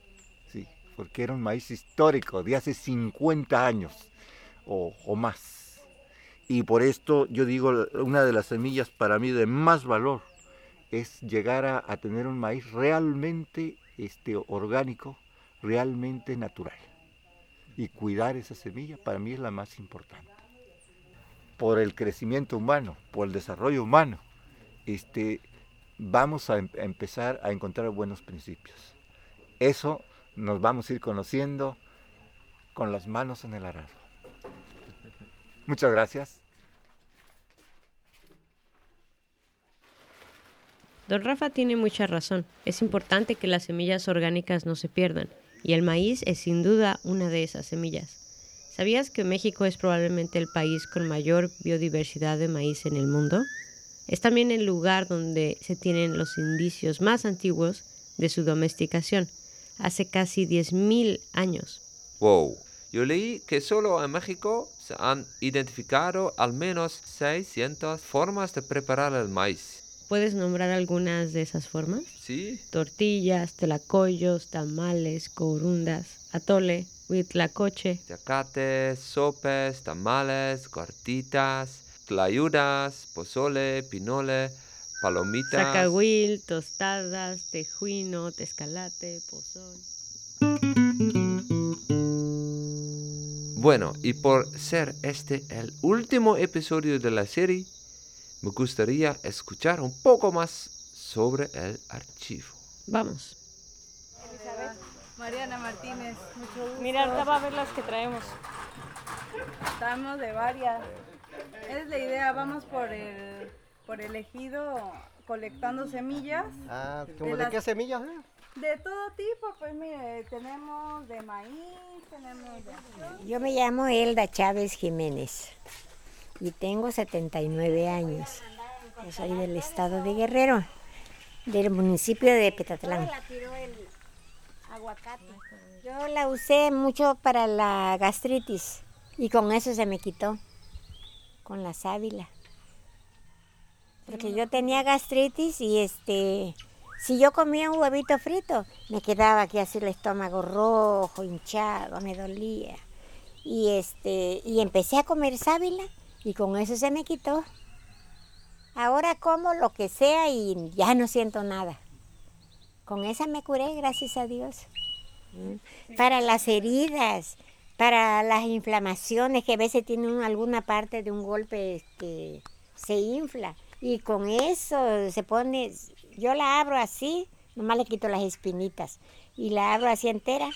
sí, porque era un maíz histórico de hace 50 años o más. Y por esto yo digo, una de las semillas para mí de más valor es llegar a, tener un maíz realmente este, orgánico, realmente natural. Y cuidar esa semilla para mí es la más importante. Por el crecimiento humano, por el desarrollo humano, este, vamos a, em- a empezar a encontrar buenos principios. Eso nos vamos a ir conociendo con las manos en el arado. Muchas gracias. Don Rafa tiene mucha razón. Es importante que las semillas orgánicas no se pierdan, y el maíz es sin duda una de esas semillas. ¿Sabías que México es probablemente el país con mayor biodiversidad de maíz en el mundo? Es también el lugar donde se tienen los indicios más antiguos de su domesticación, hace casi 10.000 años. Wow. Yo leí que solo en México se han identificado al menos 600 formas de preparar el maíz. ¿Puedes nombrar algunas de esas formas? Sí. Tortillas, telacoyos, tamales, corundas, atole, huitlacoche. Yacates, sopes, tamales, gorditas, tlayudas, pozole, pinole, palomitas. Zacahuil, tostadas, tejuino, tezcalate, pozol. Bueno, y por ser este el último episodio de la serie, me gustaría escuchar un poco más sobre el archivo. Vamos. Mariana Martínez, mucho gusto. Mira, ahorita va a ver las que traemos. Estamos de varias. Es la idea, vamos por el, por el ejido colectando semillas. Ah, De ¿como de, las- qué semillas? eh? De todo tipo, pues mire, tenemos de maíz, tenemos de... Yo me llamo Elda Chávez Jiménez y tengo 79 años. Yo soy del estado de Guerrero, del municipio de Petatlán. Yo la usé mucho para la gastritis y con eso se me quitó, con la sábila. Porque yo tenía gastritis y este, si yo comía un huevito frito, me quedaba aquí así el estómago rojo, hinchado, me dolía. Y este, y empecé a comer sábila y con eso se me quitó. Ahora como lo que sea y ya no siento nada. Con esa me curé, gracias a Dios. Mm. Para las heridas, para las inflamaciones, que a veces tiene alguna parte de un golpe que se infla. Y con eso se pone, yo la abro así, nomás le quito las espinitas. Y la abro así entera,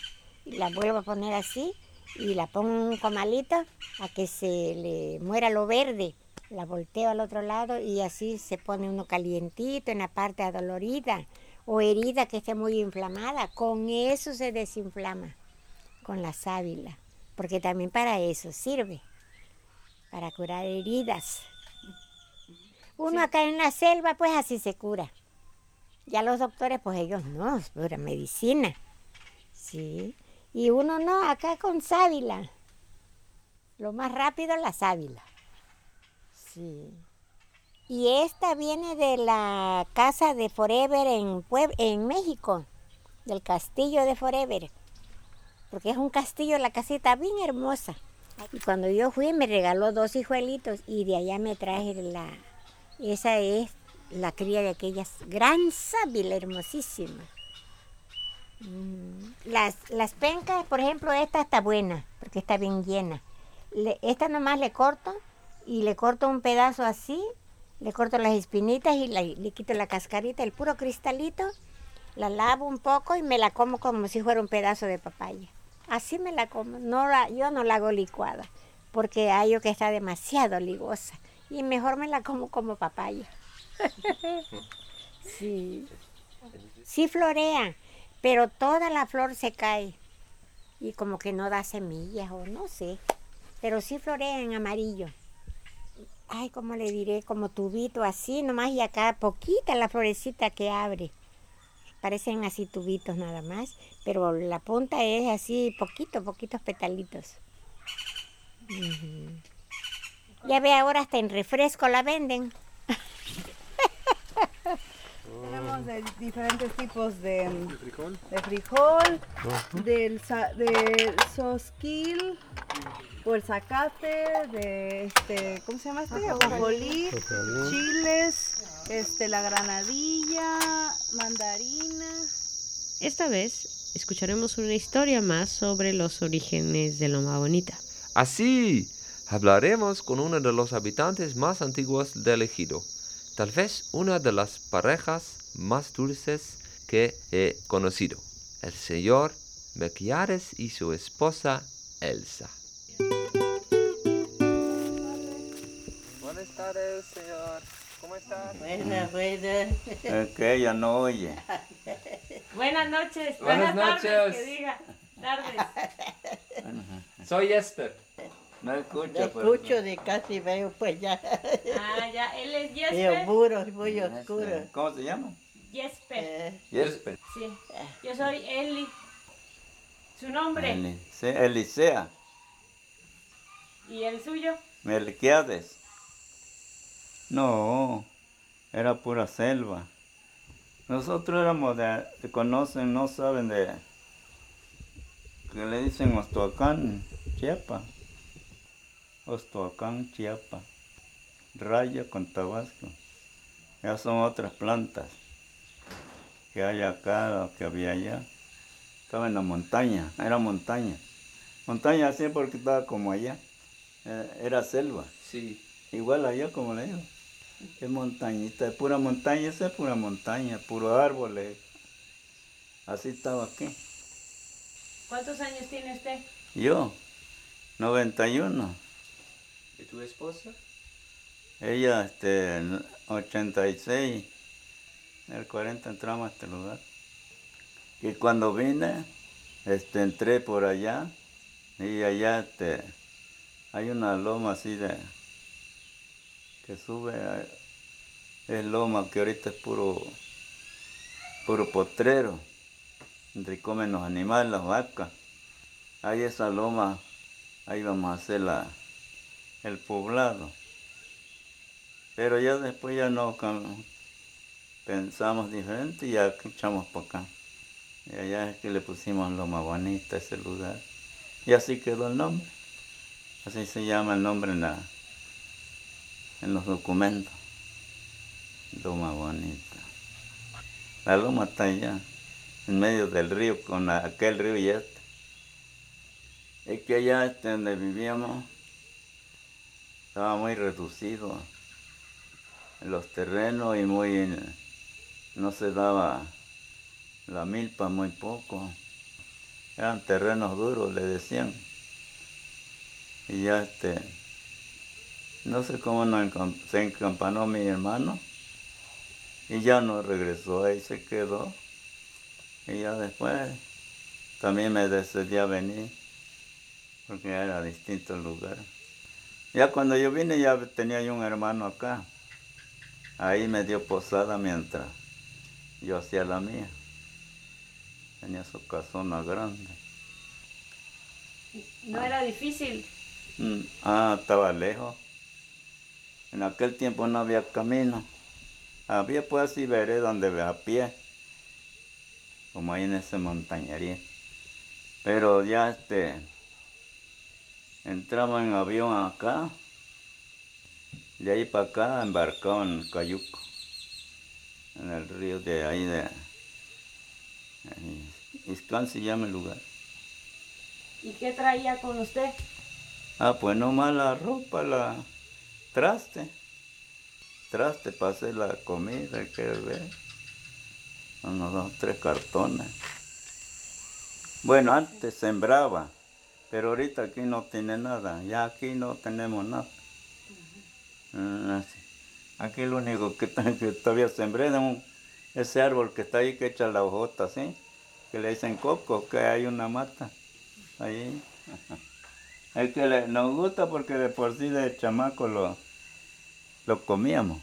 y la vuelvo a poner así, y la pongo en un comalito a que se le muera lo verde. La volteo al otro lado y así se pone uno calientito en la parte adolorida o herida que esté muy inflamada. Con eso se desinflama, con la sábila, porque también para eso sirve, para curar heridas. Uno acá en la selva, pues así se cura. Ya los doctores, pues ellos no, es pura medicina. Sí. Y uno no, acá con sábila. Lo más rápido la sábila. Sí. Y esta viene de la casa de Forever en, Pueb- en México, del castillo de Forever. Porque es un castillo, la casita bien hermosa. Y cuando yo fui me regaló dos hijuelitos y de allá me traje la... Esa es la cría de aquellas gran sábila hermosísima. Mm, Las, las pencas, por ejemplo, esta está buena, porque está bien llena. Le- esta nomás le corto y le corto un pedazo así, le corto las espinitas y le quito la cascarita, el puro cristalito, la lavo un poco y me la como como si fuera un pedazo de papaya. Así me la como, no yo no la hago licuada, porque hallo que está demasiado ligosa y mejor me la como como papaya. sí. Sí florea, pero toda la flor se cae y como que no da semillas o no sé, pero sí florea en amarillo. Ay, ¿cómo le diré? Como tubito así nomás y acá poquita la florecita que abre. Parecen así tubitos nada más, pero la punta es así poquito, poquitos petalitos. Ya ve ahora hasta en refresco la venden. Tenemos de diferentes tipos de, de frijol, del, sa- del sosquil, o el zacate, de este, ¿cómo se llama este? Ajonjolí. chiles, este, la granadilla, mandarina. Esta vez escucharemos una historia más sobre los orígenes de Loma Bonita. Así, hablaremos con uno de los habitantes más antiguos del ejido, tal vez una de las parejas más dulces que he conocido, el señor Melquiades y su esposa Elsa. Buenas tardes, señor. ¿Cómo está? Buenas, buenas. Es que ella no oye. Buenas noches. Buenas tardes, noches. que diga. Tardes. Soy Jesper. No escucha, Lo pero- escucho de casi veo pues ya. Ah, ya, él es Veo Jesper. muros muy oscuros. ¿Cómo se llama? Jesper. Jesper. Sí. Yo soy Eli. ¿Su nombre? Elise- Elisea. ¿Y el suyo? Melquiades. No, era pura selva. Nosotros éramos de, de conocen, no saben de, que le dicen Ostoacán, Chiapa. Ostoacán, Chiapa. Raya con Tabasco. Ya son otras plantas que hay acá, o que había allá. Estaba en la montaña, era montaña. Montaña así porque estaba como allá. Eh, Era selva. Sí. Igual allá como le digo. Es montañita, es pura montaña, esa es pura montaña, puro árboles. Así estaba aquí. ¿Cuántos años tiene usted? Yo, 91. ¿Y tu esposa? Ella, este, en 86. En el 40 entramos a este lugar. Y cuando vine, este, entré por allá. Y allá, este, hay una loma así de, que sube, a- es loma que ahorita es puro, puro potrero, donde comen los animales, las vacas. Ahí esa loma, ahí vamos a hacer la, el poblado. Pero ya después ya no pensamos diferente y ya echamos para acá. Y allá es que le pusimos Loma Bonita ese lugar. Y así quedó el nombre. Así se llama el nombre en, la, en los documentos. Loma Bonita. La loma está allá, en medio del río, con aquel río y este. Es que allá este, donde vivíamos estaba muy reducido los terrenos y muy no se daba la milpa muy poco. Eran terrenos duros, le decían. Y ya este, no sé cómo encam- se encampanó mi hermano y ya no regresó, ahí se quedó. Y ya después también me decidí a venir porque era distinto el lugar. Ya cuando yo vine ya tenía yo un hermano acá Ahí me dio posada mientras yo hacía la mía. Tenía su casona grande. No era difícil. Mm, Ah, estaba lejos. En aquel tiempo no había camino. Había pues así veré donde ve a pie. Como ahí en ese montañería. Pero ya este. Entraba en avión acá. De ahí para acá embarcado en Cayuco. En el río de ahí de. Iscán se llama el lugar. ¿Y qué traía con usted? Ah, pues nomás la ropa, la traste. Traste para hacer la comida, que ver. Unos dos, tres cartones. Bueno, antes sembraba, pero ahorita aquí no tiene nada. Ya aquí no tenemos nada. Mm, así. Aquí lo único que, todavía sembré es ese árbol que está ahí que echa la hojota, ¿sí? Que le dicen coco, que hay una mata. Ahí. Es que nos gusta porque de por sí de chamaco lo, lo comíamos.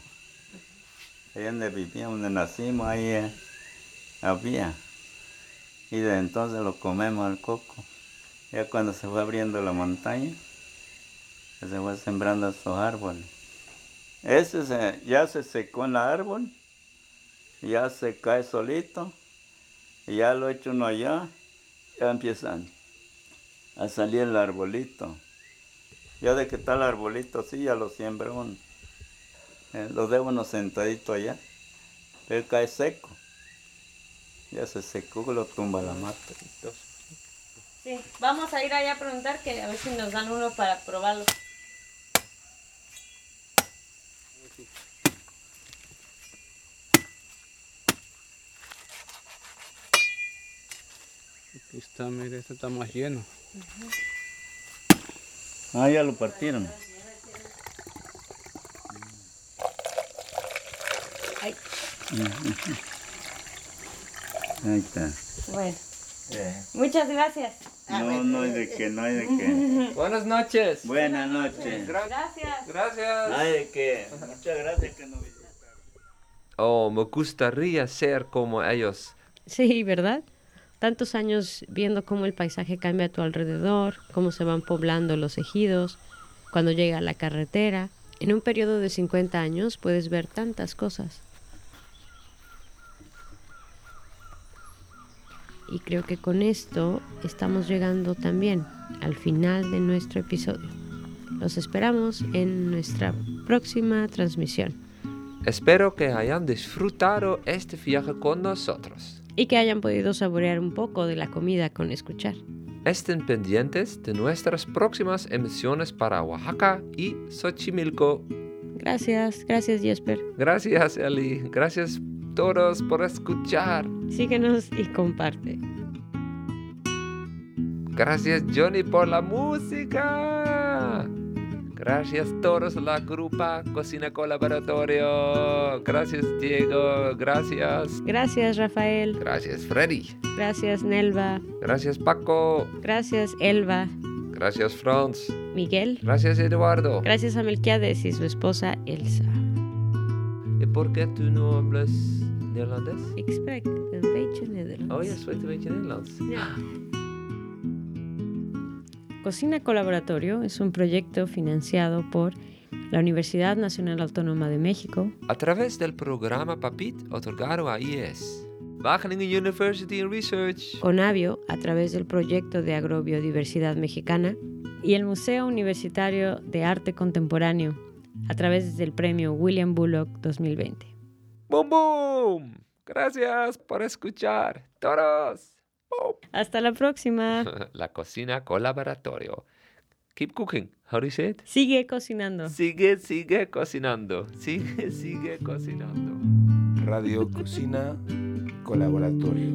Ahí donde vivíamos, donde nacimos, ahí eh, había. Y de entonces lo comemos al coco. Ya cuando se fue abriendo la montaña, se fue sembrando esos árboles. Ese se- ya se secó en el árbol, ya se cae solito, ya lo echa uno allá, ya empiezan a salir el arbolito. Ya de que está el arbolito así, ya lo siembra uno. Eh, lo dejo uno sentadito allá. Él cae seco. Ya se secó, lo tumba la mata. Sí, vamos a ir allá a preguntar que a ver si nos dan uno para probarlo. Aquí está, mire, este está más lleno. Ah, ya lo partieron. Ay, Ahí está. bueno. Muchas gracias. No, no hay de qué, no hay de qué. Buenas noches. Buenas noches. Gracias. Gracias. No hay de qué. Muchas gracias que nos Oh, me gustaría ser como ellos. Sí, ¿verdad? Tantos años viendo cómo el paisaje cambia a tu alrededor, cómo se van poblando los ejidos, cuando llega la carretera. En un periodo de 50 años puedes ver tantas cosas. Y creo que con esto estamos llegando también al final de nuestro episodio. Los esperamos en nuestra próxima transmisión Espero que hayan disfrutado este viaje con nosotros. Y que hayan podido saborear un poco de la comida con escuchar. Estén pendientes de nuestras próximas emisiones para Oaxaca y Xochimilco. Gracias, gracias Jesper. Gracias, Eli. Gracias todos por escuchar. Síguenos y comparte. Gracias, Johnny, por la música. Gracias todos la grupa Cocina Colaboratorio. Gracias, Diego. Gracias. Gracias Rafael. Gracias, Freddy. Gracias Nelva. Gracias, Paco. Gracias Elva. Gracias, Franz. Miguel. Gracias, Eduardo. Gracias a Melquiades y su esposa Elsa. ¿Y por qué tú no hablas neerlandés? Ik spreek een beetje Nederlands. Oh, je spreekt een beetje Nederlands. Cocina Colaboratorio es un proyecto financiado por la Universidad Nacional Autónoma de México, A través del programa PAPIT otorgado a IES. Wageningen University and Research. Conavio a través del proyecto de agrobiodiversidad mexicana y el Museo Universitario de Arte Contemporáneo a través del premio William Bullock 2020. ¡Boom, boom! Gracias por escuchar. Todos. Hasta la próxima. La cocina colaboratorio. Keep cooking. How do you say it? Sigue cocinando. Sigue, sigue cocinando. Sigue, sigue cocinando. Radio Cocina Colaboratorio.